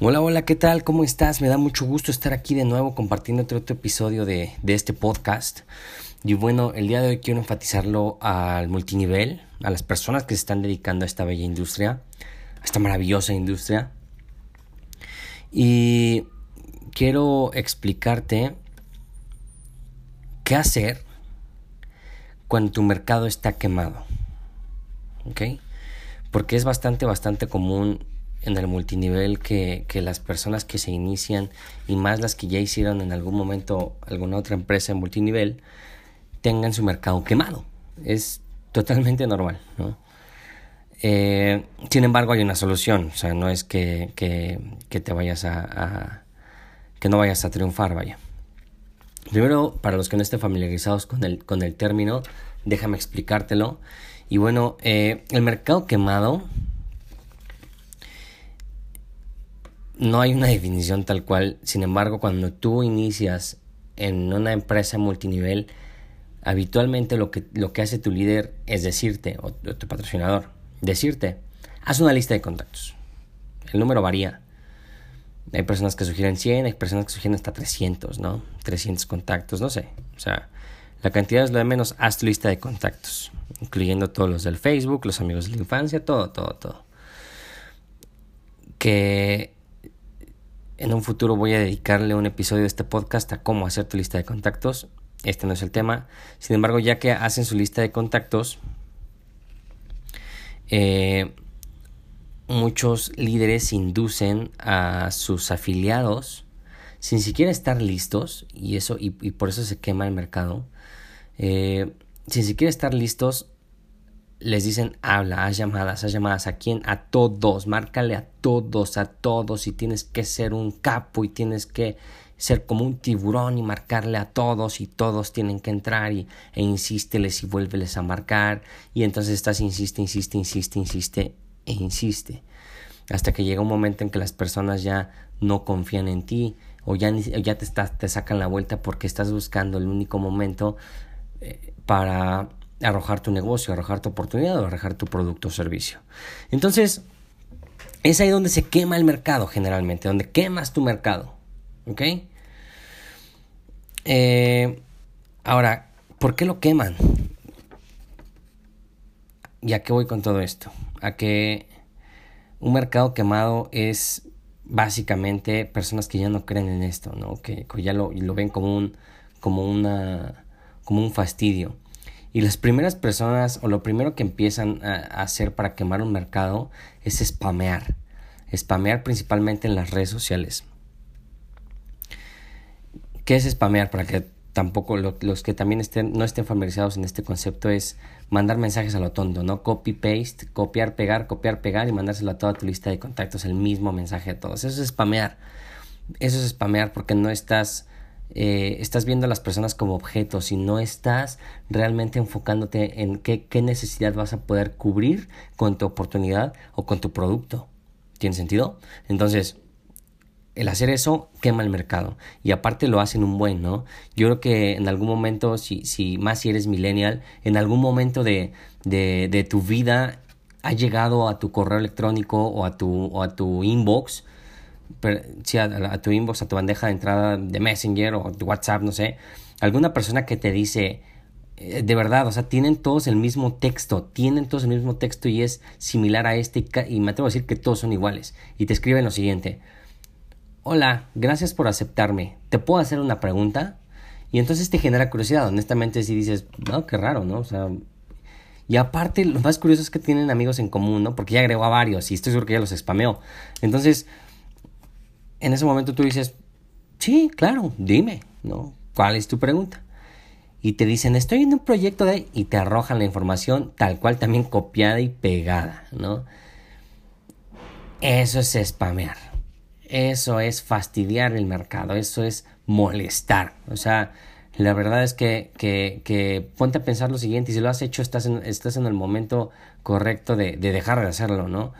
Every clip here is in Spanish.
Hola, hola, ¿qué tal? ¿Cómo estás? Me da mucho gusto estar aquí de nuevo compartiendo otro, episodio de, de, este podcast. Y bueno, el día de hoy quiero enfatizarlo al multinivel, a las personas que se están dedicando a esta bella industria, a esta maravillosa industria. Y quiero explicarte qué hacer cuando tu mercado está quemado. ¿Ok? Porque es bastante, bastante común en el multinivel que, que, las personas que se inician y más las que ya hicieron en algún momento alguna otra empresa en multinivel tengan su mercado quemado. Es totalmente normal, ¿no? Eh, sin embargo, hay una solución, o sea, no es que, que, que te vayas a, que no vayas a triunfar, vaya. Primero, para los que no estén familiarizados con el, con el término, déjame explicártelo. Y bueno, eh, el mercado quemado no hay una definición tal cual. Sin embargo, cuando tú inicias en una empresa multinivel, habitualmente lo que, lo que hace tu líder es decirte, o, tu patrocinador, decirte, haz una lista de contactos. El número varía. Hay personas que sugieren 100, hay personas que sugieren hasta 300, ¿no? 300 contactos, no sé. O sea, la cantidad es lo de menos, haz tu lista de contactos, incluyendo todos los del Facebook, los amigos de la infancia, todo, todo, todo. Que un futuro voy a dedicarle un episodio de este podcast a cómo hacer tu lista de contactos. Este no es el tema. Sin embargo, ya que hacen su lista de contactos, eh, muchos líderes inducen a sus afiliados sin siquiera estar listos, y eso, y, por eso se quema el mercado, eh, sin siquiera estar listos, les dicen, habla, haz llamadas, haz llamadas. ¿A quién? A todos, márcale a todos, a todos. Y tienes que ser un capo y tienes que ser como un tiburón y marcarle a todos y todos tienen que entrar y, e insísteles y vuélveles a marcar. Y entonces estás, insiste, insiste, insiste, insiste e insiste. Hasta que llega un momento en que las personas ya no confían en ti o ya, ya te, te sacan la vuelta porque estás buscando el único momento eh, para arrojar tu negocio, arrojar tu oportunidad o arrojar tu producto o servicio. Entonces, es ahí donde se quema el mercado generalmente, donde quemas tu mercado. ¿Ok? Eh, ahora, ¿por qué lo queman? ¿Y a qué voy con todo esto? A que un mercado quemado es básicamente personas que ya no creen en esto, ¿no? Que, ya lo, lo ven como un, como una, como un fastidio. Y las primeras personas o lo primero que empiezan a hacer para quemar un mercado es spamear. Spamear principalmente en las redes sociales. ¿Qué es spamear? Para que tampoco los que también estén, no estén familiarizados en este concepto es mandar mensajes a lo tonto, ¿no? Copy, paste, copiar, pegar, copiar, pegar y mandárselo a toda tu lista de contactos, el mismo mensaje a todos. Eso es spamear. Eso es spamear porque no estás eh, estás viendo a las personas como objetos y no estás realmente enfocándote en qué, qué necesidad vas a poder cubrir con tu oportunidad o con tu producto. ¿Tiene sentido? Entonces, el hacer eso quema el mercado y aparte lo hacen un buen, ¿no? Yo creo que en algún momento, si, si más si eres millennial, en algún momento de, de, de tu vida ha llegado a tu correo electrónico o a tu, o a tu inbox sí, a, tu inbox, a tu bandeja de entrada de Messenger o de WhatsApp, no sé, alguna persona que te dice, eh, de verdad, o sea, tienen todos el mismo texto, tienen todos el mismo texto y es similar a este y, me atrevo a decir que todos son iguales. Y te escriben lo siguiente, hola, gracias por aceptarme, ¿te puedo hacer una pregunta? Y entonces te genera curiosidad, honestamente si dices, no, qué raro, ¿no? O sea, y aparte, lo más curioso es que tienen amigos en común, ¿no? Porque ya agregó a varios y estoy seguro que ya los spameó. Entonces, en ese momento tú dices, sí, claro, dime, ¿no? ¿Cuál es tu pregunta? Y te dicen, estoy en un proyecto de... y te arrojan la información tal cual también copiada y pegada, ¿no? Eso es spamear. Eso es fastidiar el mercado. Eso es molestar. O sea, la verdad es que, que, ponte a pensar lo siguiente. Si lo has hecho, estás en, estás en el momento correcto de dejar de hacerlo, ¿no?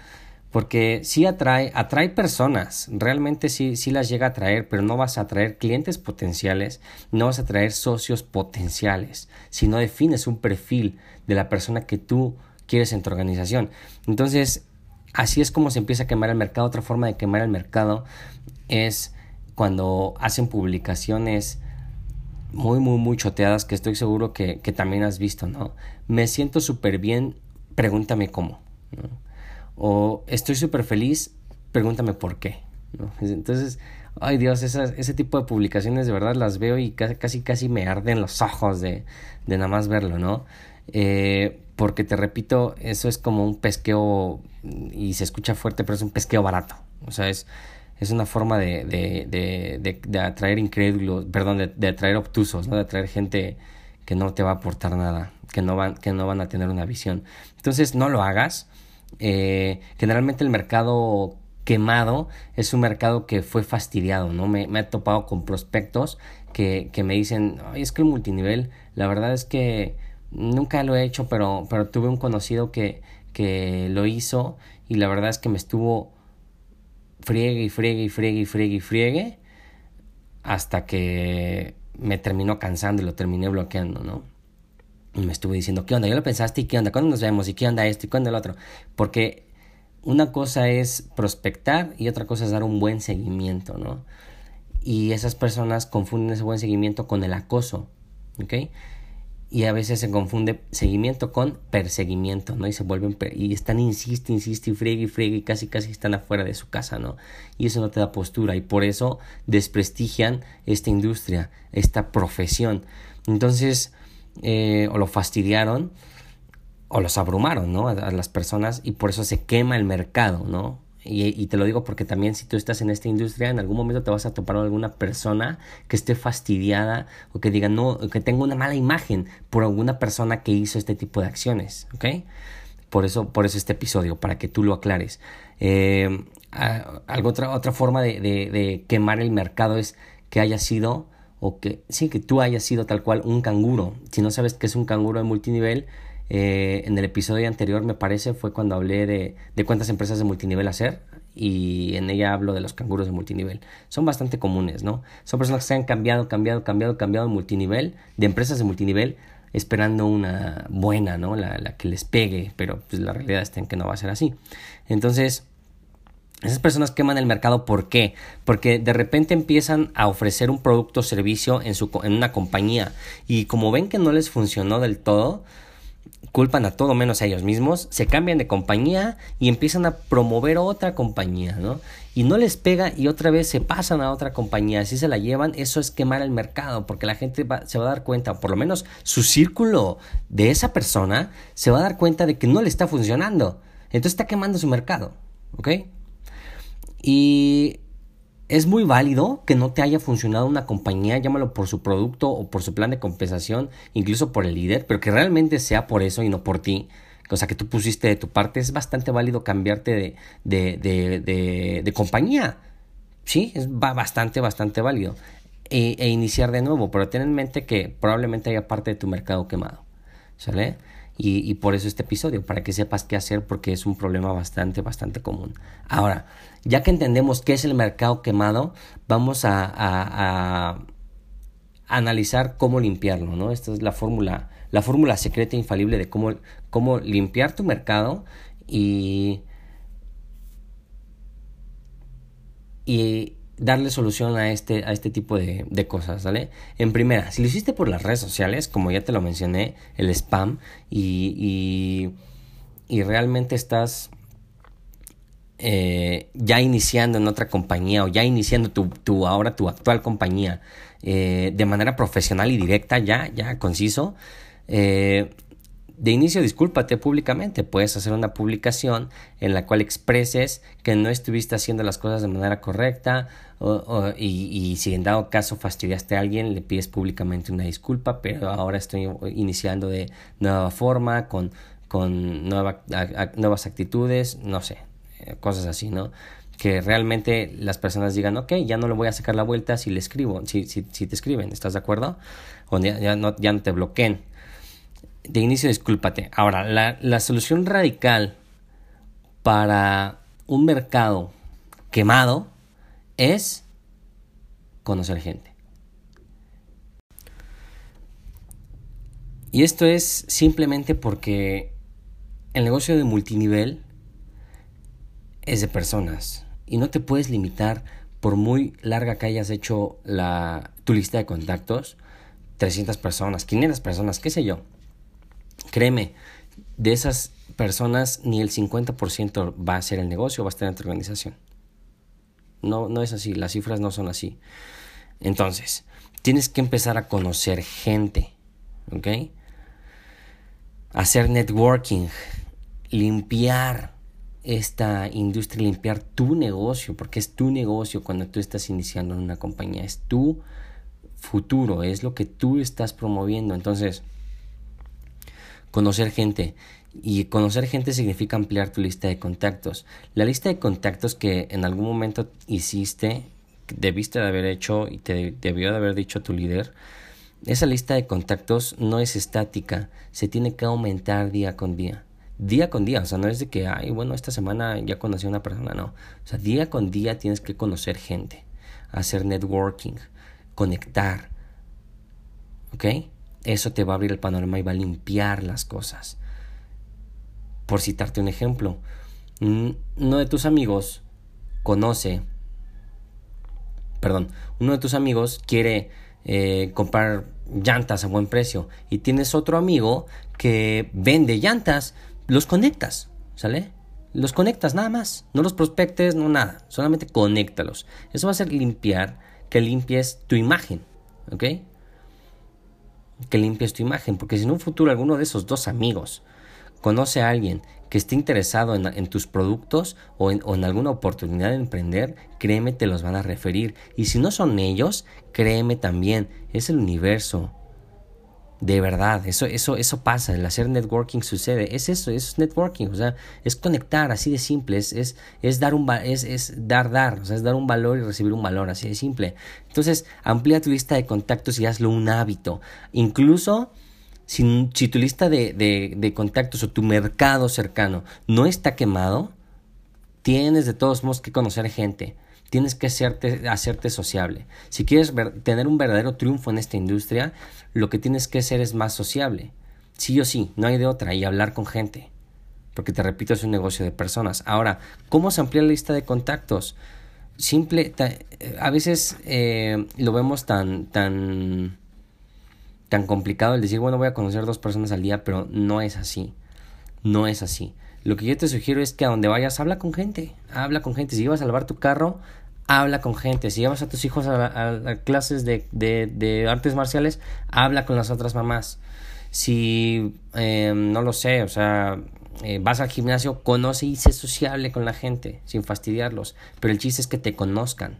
Porque sí atrae, atrae personas, realmente sí, sí las llega a atraer, pero no vas a atraer clientes potenciales, no vas a atraer socios potenciales, si no defines un perfil de la persona que tú quieres en tu organización. Entonces, así es como se empieza a quemar el mercado. Otra forma de quemar el mercado es cuando hacen publicaciones muy, muy, muy choteadas que estoy seguro que, también has visto, ¿no? Me siento súper bien, pregúntame cómo. O estoy súper feliz, pregúntame por qué. Entonces, ay Dios, ese tipo de publicaciones de verdad las veo y casi, casi, me arden los ojos de, de nada más verlo, ¿no? Eh, porque te repito, eso es como un pesqueo y se escucha fuerte, pero es un pesqueo barato. O sea, es, es una forma de, de, de, de atraer incrédulos, perdón, de, atraer obtusos, ¿no? de atraer gente que no te va a aportar nada, que no van, que no van a tener una visión. Entonces, no lo hagas. Eh, generalmente el mercado quemado es un mercado que fue fastidiado, ¿no? Me, me he topado con prospectos que, que me dicen, Ay, es que el multinivel, la verdad es que nunca lo he hecho, pero, pero tuve un conocido que, que lo hizo y la verdad es que me estuvo friegue y friegue y friegue y friegue y friegue hasta que me terminó cansando y lo terminé bloqueando, ¿no? Y me estuve diciendo, ¿qué onda? ¿Ya lo pensaste? ¿Y qué onda? ¿Cuándo nos vemos? ¿Y qué onda esto? ¿Y cuándo el otro? Porque una cosa es prospectar y otra cosa es dar un buen seguimiento, ¿no? Y esas personas confunden ese buen seguimiento con el acoso, ¿ok? y a veces se confunde seguimiento con perseguimiento, ¿no? Y se vuelven y están insiste, insiste y friegue y friegue y casi casi están afuera de su casa, ¿no? Y eso no te da postura y por eso desprestigian esta industria, esta profesión. Entonces, eh, o lo fastidiaron o los abrumaron, ¿no? a las personas y por eso se quema el mercado, ¿no? Y, te lo digo porque también si tú estás en esta industria, en algún momento te vas a topar con alguna persona que esté fastidiada o que diga, no, que tenga una mala imagen por alguna persona que hizo este tipo de acciones, ¿ok? Por eso, por eso este episodio, para que tú lo aclares. Eh, otra, otra forma de, de, quemar el mercado es que haya sido, o que sí, que tú hayas sido tal cual un canguro. Si no sabes qué es un canguro de multinivel, eh, en el episodio anterior, me parece, fue cuando hablé de, de cuántas empresas de multinivel hacer y en ella hablo de los canguros de multinivel. Son bastante comunes, ¿no? Son personas que se han cambiado, cambiado, cambiado, cambiado de multinivel, de empresas de multinivel, esperando una buena, ¿no? La, la que les pegue, pero pues la realidad está en que no va a ser así. Entonces, esas personas queman el mercado, ¿por qué? Porque de repente empiezan a ofrecer un producto o servicio en, su, en una compañía y como ven que no les funcionó del todo, culpan a todo menos a ellos mismos, se cambian de compañía y empiezan a promover otra compañía, ¿no? Y no les pega y otra vez se pasan a otra compañía, así se la llevan, eso es quemar el mercado, porque la gente se va a dar cuenta, por lo menos su círculo de esa persona se va a dar cuenta de que no le está funcionando, entonces está quemando su mercado, ¿ok? Y es muy válido que no te haya funcionado una compañía, llámalo por su producto o por su plan de compensación, incluso por el líder, pero que realmente sea por eso y no por ti. O sea, que tú pusiste de tu parte, es bastante válido cambiarte de, de, de, de, compañía. Sí, es bastante, bastante válido. E, e, iniciar de nuevo, pero ten en mente que probablemente haya parte de tu mercado quemado. ¿Sale? Y, y, por eso este episodio, para que sepas qué hacer, porque es un problema bastante, bastante común. Ahora, ya que entendemos qué es el mercado quemado, vamos a, analizar cómo limpiarlo, ¿no? Esta es la fórmula, la fórmula secreta infalible de cómo, cómo limpiar tu mercado y, y darle solución a este, a este tipo de, cosas, ¿vale? En primera, si lo hiciste por las redes sociales, como ya te lo mencioné, el spam, y, y realmente estás eh, ya iniciando en otra compañía o ya iniciando tu, tu ahora tu actual compañía eh, de manera profesional y directa, ya, ya conciso, eh, de inicio discúlpate públicamente, puedes hacer una publicación en la cual expreses que no estuviste haciendo las cosas de manera correcta y, y, si en dado caso fastidiaste a alguien le pides públicamente una disculpa, pero ahora estoy iniciando de nueva forma, con, con nueva, nuevas actitudes, no sé, cosas así, ¿no? Que realmente las personas digan, ok, ya no le voy a sacar la vuelta si le escribo, si, si, si te escriben, ¿estás de acuerdo? O ya, no, ya no te bloqueen de inicio discúlpate. Ahora, la, la solución radical para un mercado quemado es conocer gente. Y esto es simplemente porque el negocio de multinivel es de personas y no te puedes limitar por muy larga que hayas hecho la, tu lista de contactos, 300 personas, 500 personas, qué sé yo. Créeme, de esas personas ni el 50% va a ser el negocio, va a estar en tu organización. No, no es así, las cifras no son así. Entonces, tienes que empezar a conocer gente, ¿ok? Hacer networking, limpiar esta industria, limpiar tu negocio, porque es tu negocio cuando tú estás iniciando en una compañía, es tu futuro, es lo que tú estás promoviendo. Entonces, conocer gente. Y conocer gente significa ampliar tu lista de contactos. La lista de contactos que en algún momento hiciste, debiste de haber hecho y te debió de haber dicho tu líder, esa lista de contactos no es estática, se tiene que aumentar día con día. Día con día, o sea, no es de que, ay, bueno, esta semana ya conocí a una persona, no. O sea, día con día tienes que conocer gente, hacer networking, conectar. ¿Ok? Eso te va a abrir el panorama y va a limpiar las cosas. Por citarte un ejemplo, uno de tus amigos conoce, perdón, uno de tus amigos quiere eh, comprar llantas a buen precio y tienes otro amigo que vende llantas, los conectas, ¿sale? Los conectas nada más, no los prospectes, no nada, solamente conéctalos. Eso va a ser limpiar, que limpies tu imagen, ¿ok? Que limpies tu imagen, porque si en un futuro alguno de esos dos amigos conoce a alguien que esté interesado en, tus productos o en, o en, alguna oportunidad de emprender, créeme, te los van a referir. Y si no son ellos, créeme también, es el universo, de verdad, eso, eso, eso pasa, el hacer networking sucede, es eso, es networking, o sea, es conectar, así de simple, es, es, es dar un es, es dar, dar, o sea, es dar un valor y recibir un valor, así de simple. Entonces, amplía tu lista de contactos y hazlo un hábito. Incluso si, tu lista de, de, de contactos o tu mercado cercano no está quemado, tienes de todos modos que conocer gente tienes que hacerte, hacerte sociable. Si quieres tener un verdadero triunfo en esta industria, lo que tienes que hacer es más sociable. Sí o sí, no hay de otra, y hablar con gente. Porque te repito, es un negocio de personas. Ahora, ¿cómo se amplía la lista de contactos? Simple, a veces eh, lo vemos tan, tan, tan complicado el decir, bueno, voy a conocer dos personas al día, pero no es así. No es así. Lo que yo te sugiero es que a donde vayas, habla con gente. Habla con gente. Si vas a lavar tu carro, habla con gente. Si llevas a tus hijos a, clases de, artes marciales, habla con las otras mamás. Si, em, no lo sé, o sea, eh, vas al gimnasio, conoce y sé sociable con la gente, sin fastidiarlos. Pero el chiste es que te conozcan.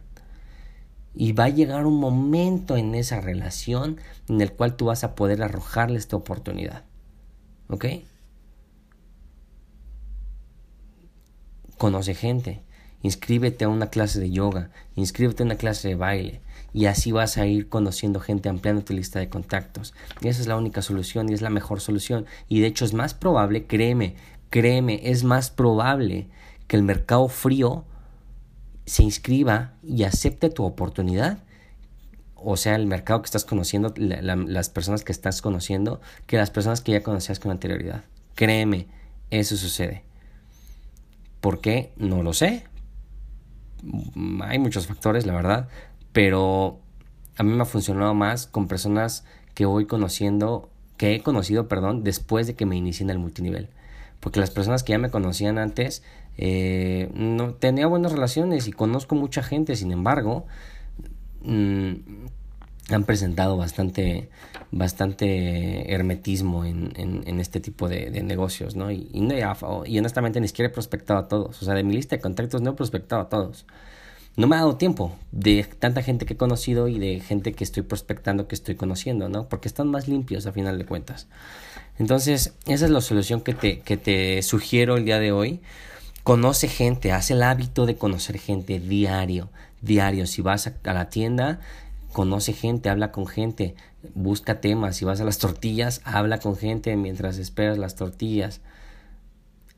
Y va a llegar un momento en esa relación en el cual tú vas a poder arrojarle esta oportunidad. ¿Ok? Conoce gente inscríbete a una clase de yoga, inscríbete a una clase de baile y así vas a ir conociendo gente, ampliando tu lista de contactos. Y esa es la única solución y es la mejor solución. Y de hecho es más probable, créeme, créeme, es más probable que el mercado frío se inscriba y acepte tu oportunidad o sea, el mercado que estás conociendo, las personas que estás conociendo, que las personas que ya conocías con anterioridad. Créeme, eso sucede. ¿Por qué? No lo sé, hay muchos factores, la verdad, pero a mí me ha funcionado más con personas que voy conociendo, que he conocido, perdón, después de que me inicié en el multinivel. Porque las personas que ya me conocían antes, eh, no tenía buenas relaciones y conozco mucha gente, sin embargo, mm, han presentado bastante, bastante hermetismo en, en, este tipo de, negocios, ¿no? Y, y, y, honestamente ni siquiera he prospectado a todos. O sea, de mi lista de contactos no he prospectado a todos. No me ha dado tiempo de tanta gente que he conocido y de gente que estoy prospectando, que estoy conociendo, ¿no? Porque están más limpios a final de cuentas. Entonces, esa es la solución que te, que te sugiero el día de hoy. Conoce gente, haz el hábito de conocer gente diario, diario. Si vas a la tienda, conoce gente, habla con gente, busca temas, si vas a las tortillas, habla con gente mientras esperas las tortillas.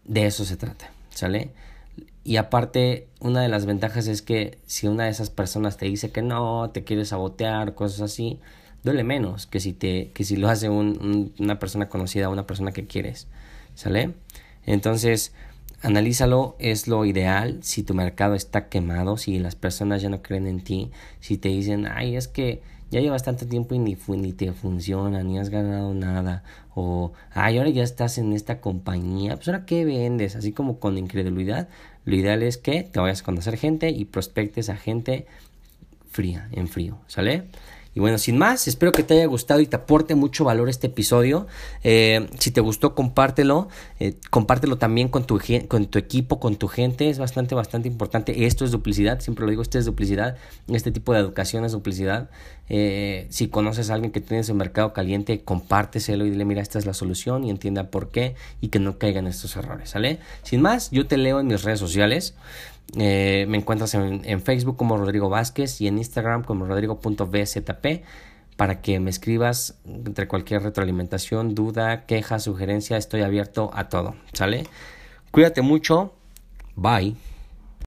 De eso se trata, ¿sale? Y aparte, una de las ventajas es que si una de esas personas te dice que no, te quiere sabotear, cosas así, duele menos que si, te, que si lo hace una persona conocida, una persona que quieres, ¿sale? Entonces, analízalo, es lo ideal. Si tu mercado está quemado, si las personas ya no creen en ti, si te dicen, ay, es que ya llevas tanto tiempo y ni, ni te funciona, ni has ganado nada, o ay, ahora ya estás en esta compañía, pues ahora qué vendes, así como con incredulidad, lo ideal es que te vayas a conocer gente y prospectes a gente fría, en frío, ¿sale? Y bueno, sin más, espero que te haya gustado y te aporte mucho valor este episodio. Eh, si te gustó, compártelo. Eh, compártelo también con tu, con tu equipo, con tu gente. Es bastante, bastante importante. Esto es duplicidad, siempre lo digo, esto es duplicidad. Este tipo de educación es duplicidad. Eh, si conoces a alguien que tiene su mercado caliente, compárteselo y dile, mira, esta es la solución y entienda por qué y que no caigan estos errores, ¿sale? Sin más, yo te leo en mis redes sociales. Eh, me encuentras en, Facebook como Rodrigo Vázquez y en Instagram como rodrigo.bzp para que me escribas entre cualquier retroalimentación, duda, queja, sugerencia. Estoy abierto a todo. ¿Sale? Cuídate mucho. Bye.